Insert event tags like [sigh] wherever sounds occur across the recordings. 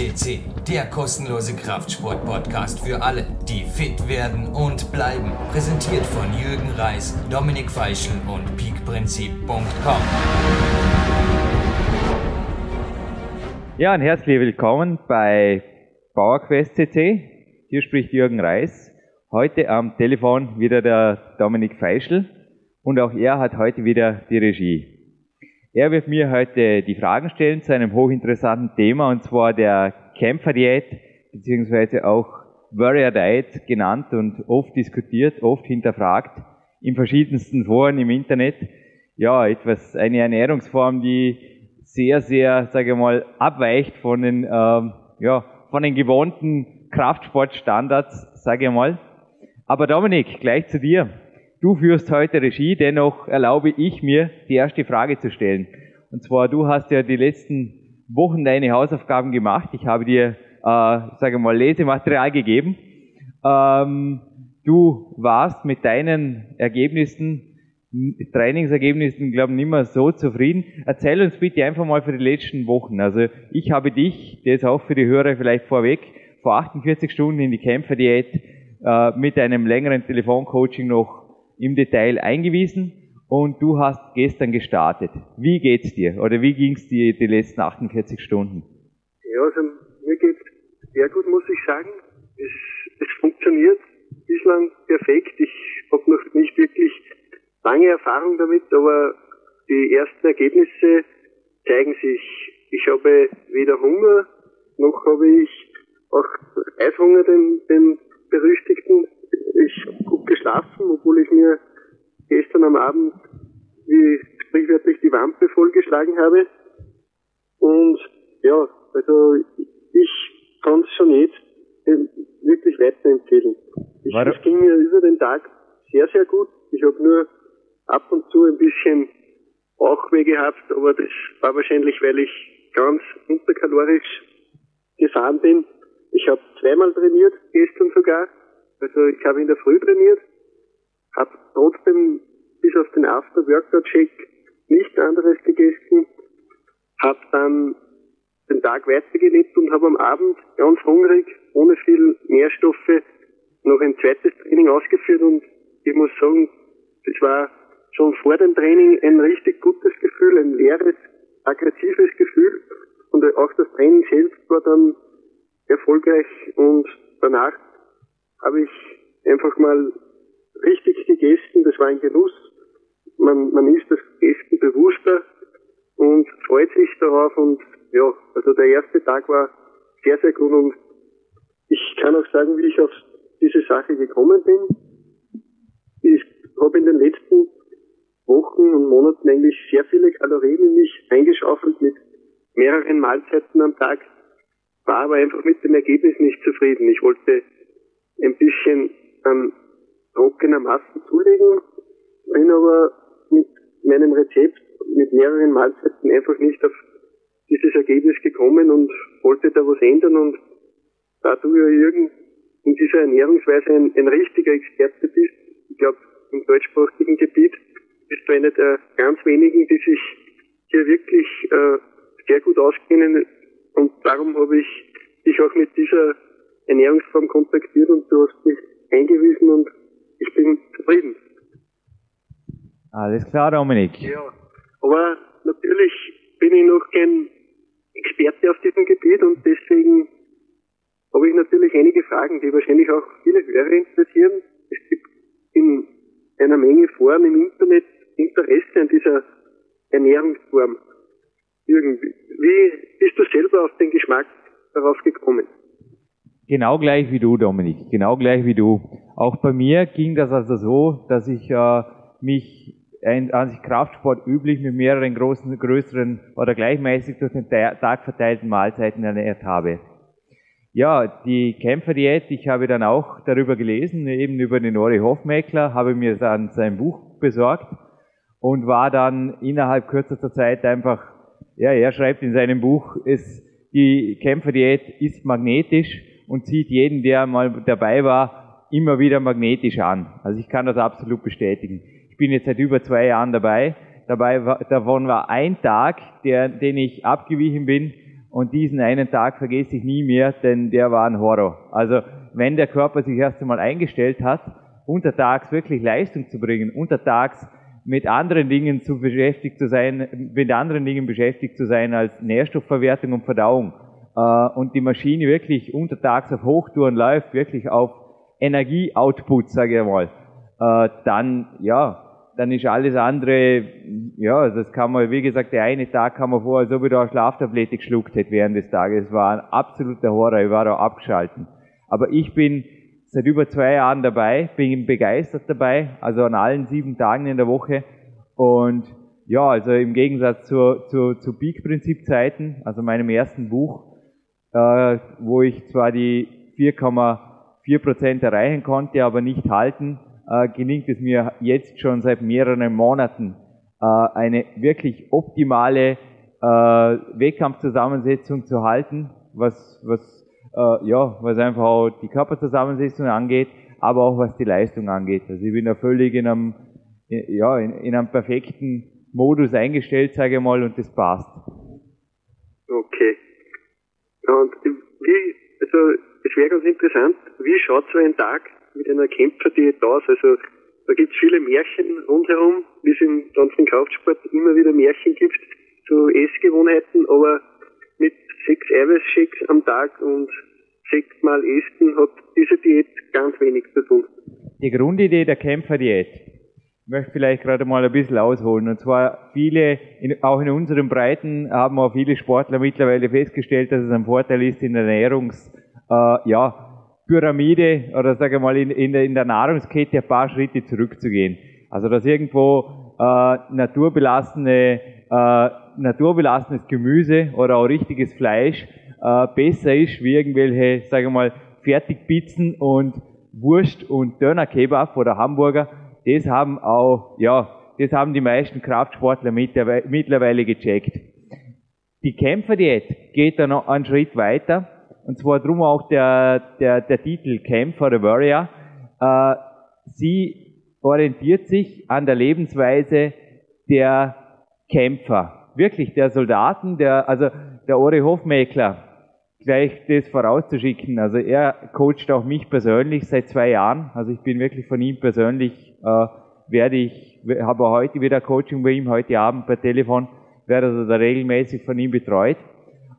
CC, der kostenlose Kraftsport-Podcast für alle, die fit werden und bleiben. Präsentiert von Jürgen Reis, Dominik Feischl und peakprinzip.com. Ja, und herzlich willkommen bei PowerQuest CC. Hier spricht Jürgen Reis. Heute am Telefon wieder der Dominik Feischl und auch er hat heute wieder die Regie. Er wird mir heute die Fragen stellen zu einem hochinteressanten Thema, und zwar der Kämpferdiät, beziehungsweise auch Warrior Diet genannt und oft diskutiert, oft hinterfragt, in verschiedensten Foren im Internet. Ja, etwas, eine Ernährungsform, die sehr, sehr, sage ich mal, abweicht von den, ähm, ja, von den gewohnten Kraftsportstandards, sage ich mal. Aber Dominik, gleich zu dir. Du führst heute Regie, dennoch erlaube ich mir, die erste Frage zu stellen. Und zwar, du hast ja die letzten Wochen deine Hausaufgaben gemacht. Ich habe dir, äh, sage mal, Lesematerial gegeben. Ähm, du warst mit deinen Ergebnissen, Trainingsergebnissen, glaube ich, nicht mehr so zufrieden. Erzähl uns bitte einfach mal für die letzten Wochen. Also ich habe dich, das auch für die Hörer vielleicht vorweg, vor 48 Stunden in die Kämpferdiät äh, mit einem längeren Telefoncoaching noch im Detail eingewiesen und du hast gestern gestartet. Wie geht's dir oder wie ging's dir die letzten 48 Stunden? Ja, also mir geht's sehr gut, muss ich sagen. Es, es funktioniert bislang perfekt. Ich habe noch nicht wirklich lange Erfahrung damit, aber die ersten Ergebnisse zeigen sich. Ich habe weder Hunger, noch habe ich auch Eishunger, den, den berüchtigten ich geschlafen, obwohl ich mir gestern am Abend wie sprichwörtlich die Wampe vollgeschlagen habe. Und ja, also ich kann es schon jetzt wirklich weiterempfehlen. Ich, es ging mir über den Tag sehr, sehr gut. Ich habe nur ab und zu ein bisschen Bauchweh gehabt, aber das war wahrscheinlich, weil ich ganz unterkalorisch gefahren bin. Ich habe zweimal trainiert, gestern sogar. Also ich habe in der Früh trainiert, habe trotzdem bis auf den After-Workout-Check nichts anderes gegessen, habe dann den Tag weitergelebt und habe am Abend ganz hungrig, ohne viel Nährstoffe, noch ein zweites Training ausgeführt und ich muss sagen, das war schon vor dem Training ein richtig gutes Gefühl, ein leeres, aggressives Gefühl und auch das Training selbst war dann erfolgreich und danach habe ich einfach mal richtig gegessen. Das war ein Genuss. Man, man isst das Essen bewusster und freut sich darauf. Und ja, also der erste Tag war sehr, sehr gut. Und ich kann auch sagen, wie ich auf diese Sache gekommen bin. Ich habe in den letzten Wochen und Monaten eigentlich sehr viele Kalorien in mich eingeschaufelt mit mehreren Mahlzeiten am Tag, war aber einfach mit dem Ergebnis nicht zufrieden. Ich wollte ein bisschen an trockener Masse zulegen, bin aber mit meinem Rezept mit mehreren Mahlzeiten einfach nicht auf dieses Ergebnis gekommen und wollte da was ändern und da du ja Jürgen in dieser Ernährungsweise ein, ein richtiger Experte bist, ich glaube im deutschsprachigen Gebiet bist du einer der ganz wenigen, die sich hier wirklich äh, sehr gut auskennen. Und darum habe ich dich auch mit dieser Ernährungsform kontaktiert und du hast mich eingewiesen und ich bin zufrieden. Alles klar, Dominik. Ja, aber natürlich bin ich noch kein Experte auf diesem Gebiet und deswegen habe ich natürlich einige Fragen, die wahrscheinlich auch viele Hörer interessieren. Es gibt in einer Menge Foren im Internet Interesse an dieser Ernährungsform. Irgendwie. Wie bist du selber auf den Geschmack darauf gekommen? Genau gleich wie du, Dominik. Genau gleich wie du. Auch bei mir ging das also so, dass ich äh, mich ein, an sich Kraftsport üblich mit mehreren großen, größeren oder gleichmäßig durch den Tag verteilten Mahlzeiten ernährt habe. Ja, die Kämpferdiät, ich habe dann auch darüber gelesen, eben über den Ori Hofmeckler, habe mir dann sein Buch besorgt und war dann innerhalb kürzester Zeit einfach, ja, er schreibt in seinem Buch, es, die Kämpferdiät ist magnetisch und zieht jeden, der mal dabei war, immer wieder magnetisch an. Also ich kann das absolut bestätigen. Ich bin jetzt seit über zwei Jahren dabei. Dabei war, davon war ein Tag, der, den ich abgewichen bin, Und diesen einen Tag vergesse ich nie mehr, denn der war ein Horror. Also wenn der Körper sich erst einmal eingestellt hat, untertags wirklich Leistung zu bringen, untertags mit anderen Dingen zu beschäftigt zu sein, mit anderen Dingen beschäftigt zu sein als Nährstoffverwertung und Verdauung äh, und die Maschine wirklich untertags auf Hochtouren läuft, wirklich auf Energieoutput, sage ich mal, äh, dann ja, dann ist alles andere, ja, das kann man, wie gesagt, der eine Tag kam man vor, als ob ich da eine Schlaftablette geschluckt hätte während des Tages. Es war ein absoluter Horror, ich war da abgeschalten. Aber ich bin seit über zwei Jahren dabei, bin begeistert dabei, also an allen sieben Tagen in der Woche. Und ja, also im Gegensatz zu, zu, zu Peak-Prinzip-Zeiten, also meinem ersten Buch, äh, wo ich zwar die 4,4 Prozent erreichen konnte, aber nicht halten, äh, gelingt es mir jetzt schon seit mehreren Monaten, äh, eine wirklich optimale äh, Wettkampfzusammensetzung zu halten, was, was, äh, ja, was einfach auch die Körperzusammensetzung angeht, aber auch was die Leistung angeht. Also ich bin da völlig in einem, ja, in, in einem perfekten Modus eingestellt, sage ich mal, und das passt. Okay. Und wie, also es wäre ganz interessant, wie schaut so ein Tag mit einer Kämpferdiät aus. Also da gibt es viele Märchen rundherum, wie es im ganzen Kraftsport immer wieder Märchen gibt zu Essgewohnheiten, aber mit sechs Eiweißshakes am Tag und sechsmal Essen hat diese Diät ganz wenig zu tun. Die Grundidee der Kämpferdiät möchte vielleicht gerade mal ein bisschen ausholen. Und zwar viele, in, auch in unseren Breiten haben auch viele Sportler mittlerweile festgestellt, dass es ein Vorteil ist, in der Ernährungs, äh, ja, Pyramide oder sage mal in, in, der, in der Nahrungskette ein paar Schritte zurückzugehen. Also dass irgendwo äh, naturbelassene, äh, naturbelassenes Gemüse oder auch richtiges Fleisch äh, besser ist wie irgendwelche, sage mal, Fertigpizzen und Wurst und Dönerkebab oder Hamburger. Das haben auch, ja, das haben die meisten Kraftsportler mittlerweile gecheckt. Die Kämpferdiät geht dann noch einen Schritt weiter und zwar drum auch der, der, der Titel Camp for the Warrior. Äh, sie orientiert sich an der Lebensweise der Kämpfer, wirklich der Soldaten, der, also der Ori Hofmäkler, gleich das vorauszuschicken. Also er coacht auch mich persönlich seit zwei Jahren. Also ich bin wirklich von ihm persönlich, äh, werde ich, habe heute wieder Coaching bei ihm, heute Abend per Telefon, werde also da regelmäßig von ihm betreut.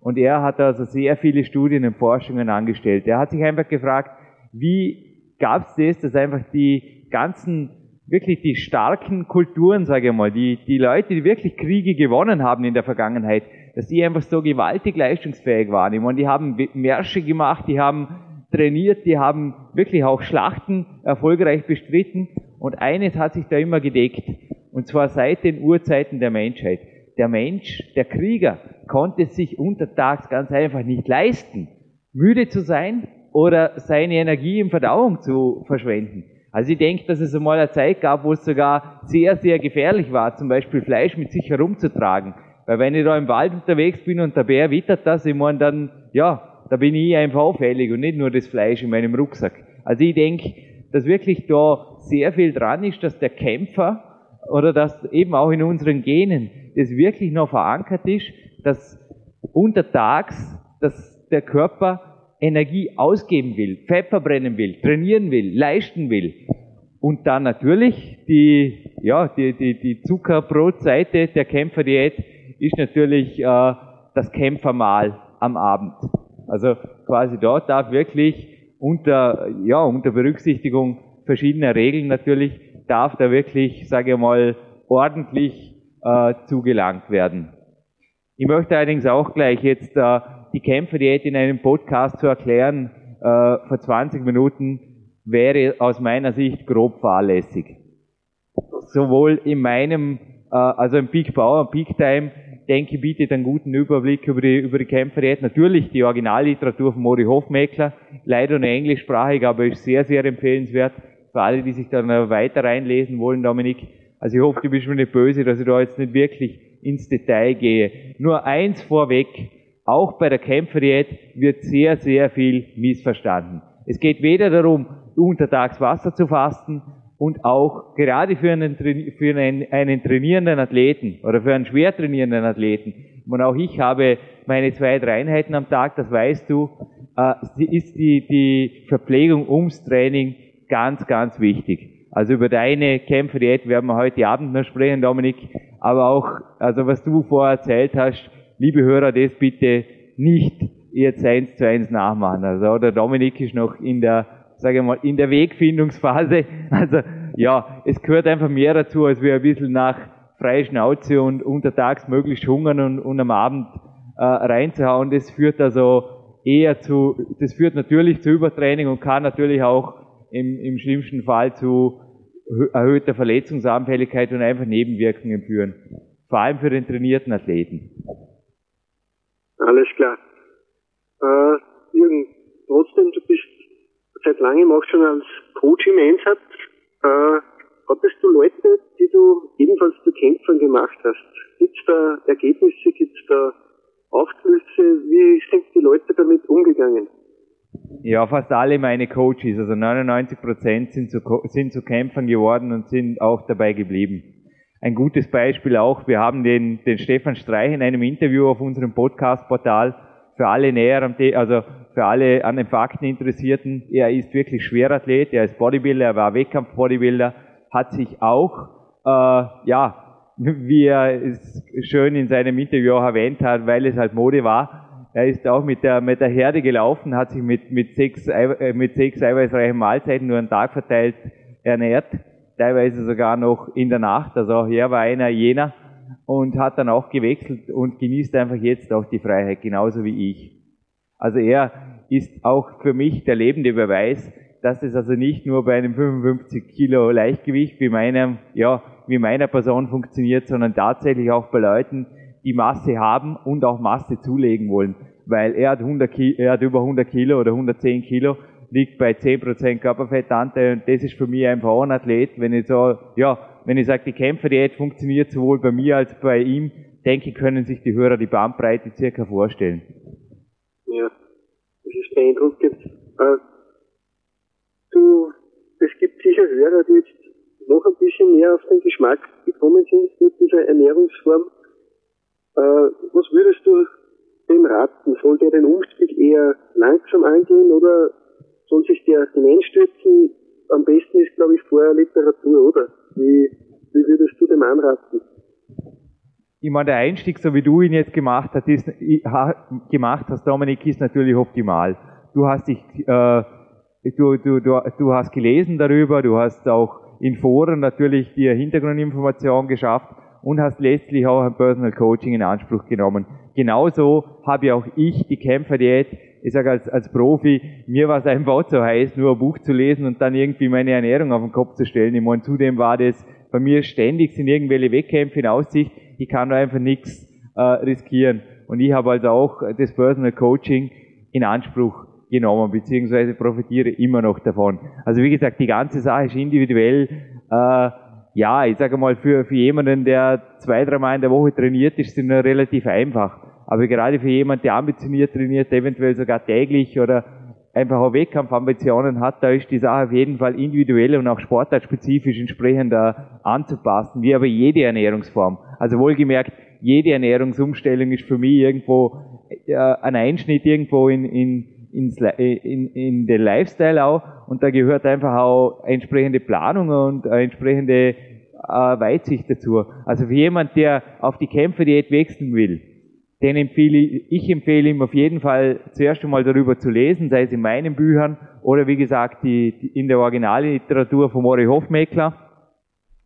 Und er hat also sehr viele Studien und Forschungen angestellt. Er hat sich einfach gefragt, wie gab es das, dass einfach die ganzen, wirklich die starken Kulturen, sage ich mal, die, die Leute, die wirklich Kriege gewonnen haben in der Vergangenheit, dass die einfach so gewaltig leistungsfähig waren. Ich meine, die haben Märsche gemacht, die haben trainiert, die haben wirklich auch Schlachten erfolgreich bestritten. Und eines hat sich da immer gedeckt. Und zwar seit den Urzeiten der Menschheit. Der Mensch, der Krieger, konnte sich untertags ganz einfach nicht leisten, müde zu sein oder seine Energie in Verdauung zu verschwenden. Also ich denke, dass es einmal eine Zeit gab, wo es sogar sehr, sehr gefährlich war, zum Beispiel Fleisch mit sich herumzutragen. Weil wenn ich da im Wald unterwegs bin und der Bär wittert das, ich meine, dann, ja, da bin ich einfach auffällig und nicht nur das Fleisch in meinem Rucksack. Also ich denke, dass wirklich da sehr viel dran ist, dass der Kämpfer oder dass eben auch in unseren Genen das wirklich noch verankert ist, dass untertags, dass der Körper Energie ausgeben will, Fett verbrennen will, trainieren will, leisten will. Und dann natürlich die, ja, die, die, die Zuckerbrotseite der Kämpferdiät ist natürlich äh, das Kämpfermahl am Abend. Also quasi dort darf wirklich unter, ja, unter Berücksichtigung verschiedener Regeln natürlich, darf da wirklich, sage ich mal, ordentlich äh, zugelangt werden. Ich möchte allerdings auch gleich jetzt äh, die Kämpferdiät in einem Podcast zu erklären, äh, vor 20 Minuten, wäre aus meiner Sicht grob fahrlässig. Sowohl in meinem, äh, also im Peak Power, Peak Time, denke bietet einen guten Überblick über die, über die Kämpferdiät. Natürlich die Originalliteratur von Mori Hofmeckler, leider nur englischsprachig, aber ist sehr, sehr empfehlenswert für alle, die sich dann weiter reinlesen wollen, Dominik. Also ich hoffe, du bist mir nicht böse, dass ich da jetzt nicht wirklich ins Detail gehe. Nur eins vorweg, auch bei der Kämpferdiät wird sehr, sehr viel missverstanden. Es geht weder darum, untertags Wasser zu fasten und auch gerade für einen, für einen, einen trainierenden Athleten oder für einen schwer trainierenden Athleten Und auch ich habe meine zwei, drei Einheiten am Tag, das weißt du, äh, ist die, die Verpflegung ums Training ganz, ganz wichtig. Also über deine Kämpfe-Diät werden wir heute Abend noch sprechen, Dominik. Aber auch, also was du vorher erzählt hast, liebe Hörer, das bitte nicht jetzt eins zu eins nachmachen. Also der Dominik ist noch in der, sage ich mal, in der Wegfindungsphase. [laughs] Also ja, es gehört einfach mehr dazu, als wir ein bisschen nach freie Schnauze und untertags möglichst hungern und, und am Abend äh, reinzuhauen. Das führt also eher zu, das führt natürlich zu Übertraining und kann natürlich auch im, im schlimmsten Fall zu erhöhter Verletzungsanfälligkeit und einfach Nebenwirkungen führen. Vor allem für den trainierten Athleten. Alles klar. Äh, Jürgen, trotzdem, du bist seit langem auch schon als Coach im Einsatz. Äh, hattest du Leute, die du ebenfalls zu Kämpfern gemacht hast? Gibt es da Ergebnisse, gibt es da Aufschlüsse? Wie sind die Leute damit umgegangen? Ja, fast alle meine Coaches, also 99 Prozent sind zu, sind zu Kämpfern geworden und sind auch dabei geblieben. Ein gutes Beispiel auch, wir haben den, den Stefan Streich in einem Interview auf unserem Podcast-Portal für alle näher am, also für alle an den Fakten Interessierten. Er ist wirklich Schwerathlet, er ist Bodybuilder, er war Wettkampf-Bodybuilder, hat sich auch, äh, ja, wie er es schön in seinem Interview auch erwähnt hat, weil es halt Mode war, er ist auch mit der, mit der Herde gelaufen, hat sich mit, mit, sechs, äh, mit sechs eiweißreichen Mahlzeiten nur einen Tag verteilt ernährt, teilweise sogar noch in der Nacht. Also auch er war einer jener und hat dann auch gewechselt und genießt einfach jetzt auch die Freiheit, genauso wie ich. Also er ist auch für mich der lebende Beweis, dass es also nicht nur bei einem 55 Kilo Leichtgewicht wie meinem, ja, wie meiner Person funktioniert, sondern tatsächlich auch bei Leuten, die Masse haben und auch Masse zulegen wollen. Weil er hat, 100 Kilo, er hat über 100 Kilo oder 110 Kilo, liegt bei 10% Körperfettanteil und das ist für mich ein Athlet. Wenn ich so, ja, wenn ich sage, die Kämpferdiät funktioniert sowohl bei mir als bei ihm, denke ich, können sich die Hörer die Bandbreite circa vorstellen. Ist beeindruckend. Äh, du, es gibt sicher Hörer, die jetzt noch ein bisschen mehr auf den Geschmack gekommen sind mit dieser Ernährungsform. Äh, was würdest du dem raten? Soll der den Umstieg eher langsam angehen oder soll sich der hineinstürzen? Am besten ist, glaube ich, vorher Literatur, oder? Wie, wie würdest du dem anraten? Ich meine, der Einstieg, so wie du ihn jetzt gemacht hast, ist, gemacht hast, Dominik, ist natürlich optimal. Du hast dich, äh, du, du, du, du hast gelesen darüber, du hast auch in Foren natürlich dir Hintergrundinformationen geschafft und hast letztlich auch ein Personal Coaching in Anspruch genommen. Genauso habe auch ich die Kämpferdiät, ich sage als, als Profi, mir war es einfach zu heiß, nur ein Buch zu lesen und dann irgendwie meine Ernährung auf den Kopf zu stellen. Ich meine, zudem war das bei mir ständig sind irgendwelche Wettkämpfe in Aussicht, ich kann da einfach nichts äh, riskieren. Und ich habe also auch das Personal Coaching in Anspruch genommen, beziehungsweise profitiere immer noch davon. Also wie gesagt, die ganze Sache ist individuell. Äh, ja, ich sage mal, für, für jemanden, der zwei, dreimal in der Woche trainiert, ist es relativ einfach. Aber gerade für jemanden, der ambitioniert trainiert, eventuell sogar täglich oder einfach auch Wettkampfambitionen hat, da ist die Sache auf jeden Fall individuell und auch sportartspezifisch entsprechend anzupassen, wie aber jede Ernährungsform. Also wohlgemerkt, jede Ernährungsumstellung ist für mich irgendwo äh, ein Einschnitt irgendwo in, in, ins, in, in den Lifestyle auch und da gehört einfach auch entsprechende Planung und entsprechende äh, Weitsicht dazu. Also für jemand, der auf die Kämpferdiät wechseln will, den empfehle ich, ich empfehle ihm auf jeden Fall zuerst einmal darüber zu lesen, sei es in meinen Büchern oder wie gesagt die, die in der Originalliteratur von Mori Hofmeckler.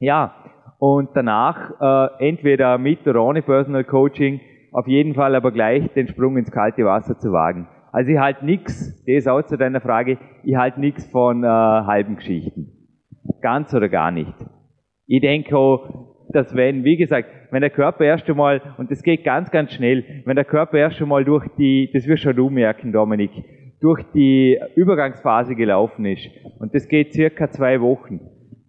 Ja, und danach äh, entweder mit oder ohne Personal Coaching, auf jeden Fall aber gleich den Sprung ins kalte Wasser zu wagen. Also ich halte nichts, das ist auch zu deiner Frage, ich halte nichts von äh, halben Geschichten. Ganz oder gar nicht. Ich denke auch, dass wenn, wie gesagt, wenn der Körper erst einmal, und das geht ganz, ganz schnell, wenn der Körper erst einmal durch die, das wirst schon du merken, Dominik, durch die Übergangsphase gelaufen ist, und das geht circa zwei Wochen,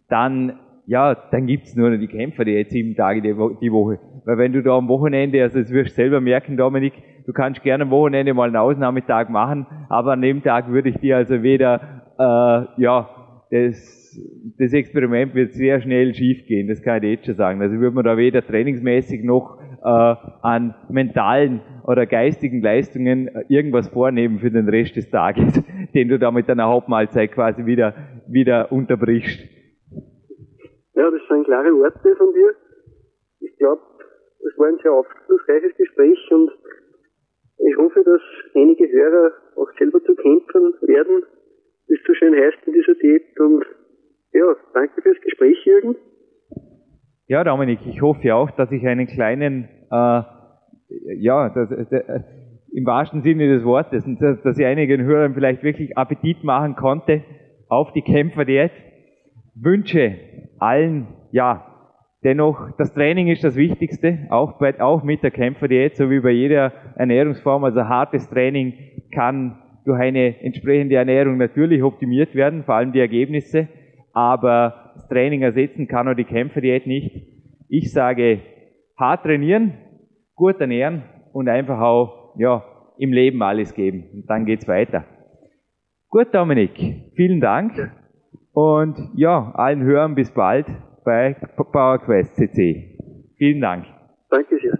dann, ja, dann gibt's nur noch die Kämpfer, die jetzt sieben Tage die, Woche. Weil wenn du da am Wochenende, also das wirst du selber merken, Dominik, du kannst gerne am Wochenende mal einen Ausnahmetag machen, aber an dem Tag würde ich dir also weder, äh, ja, das, das Experiment wird sehr schnell schief gehen, das kann ich jetzt schon sagen. Also würde man da weder trainingsmäßig noch äh, an mentalen oder geistigen Leistungen äh, irgendwas vornehmen für den Rest des Tages, [laughs] den du da mit deiner Hauptmahlzeit quasi wieder, wieder unterbrichst. Ja, das sind klare Worte von dir. Ich glaube, es war ein sehr aufschlussreiches Gespräch und ich hoffe, dass einige Hörer auch selber zu kämpfen werden, wie es so schön heißt in dieser Diät. Und ja, danke fürs Gespräch, Jürgen. Ja, Dominik, ich hoffe auch, dass ich einen kleinen, äh, ja, das, das, im wahrsten Sinne des Wortes, dass, dass ich einigen Hörern vielleicht wirklich Appetit machen konnte auf die Kämpferdiät. Wünsche allen, ja, Dennoch, das Training ist das Wichtigste, auch, bei, auch mit der Kämpferdiät, so wie bei jeder Ernährungsform. Also hartes Training kann durch eine entsprechende Ernährung natürlich optimiert werden, vor allem die Ergebnisse. Aber das Training ersetzen kann auch die Kämpferdiät nicht. Ich sage, hart trainieren, gut ernähren und einfach auch, ja, im Leben alles geben. Und dann geht's weiter. Gut, Dominik, vielen Dank. Und ja, allen Hörern bis bald bei PowerQuest CC. Vielen Dank. Danke sehr.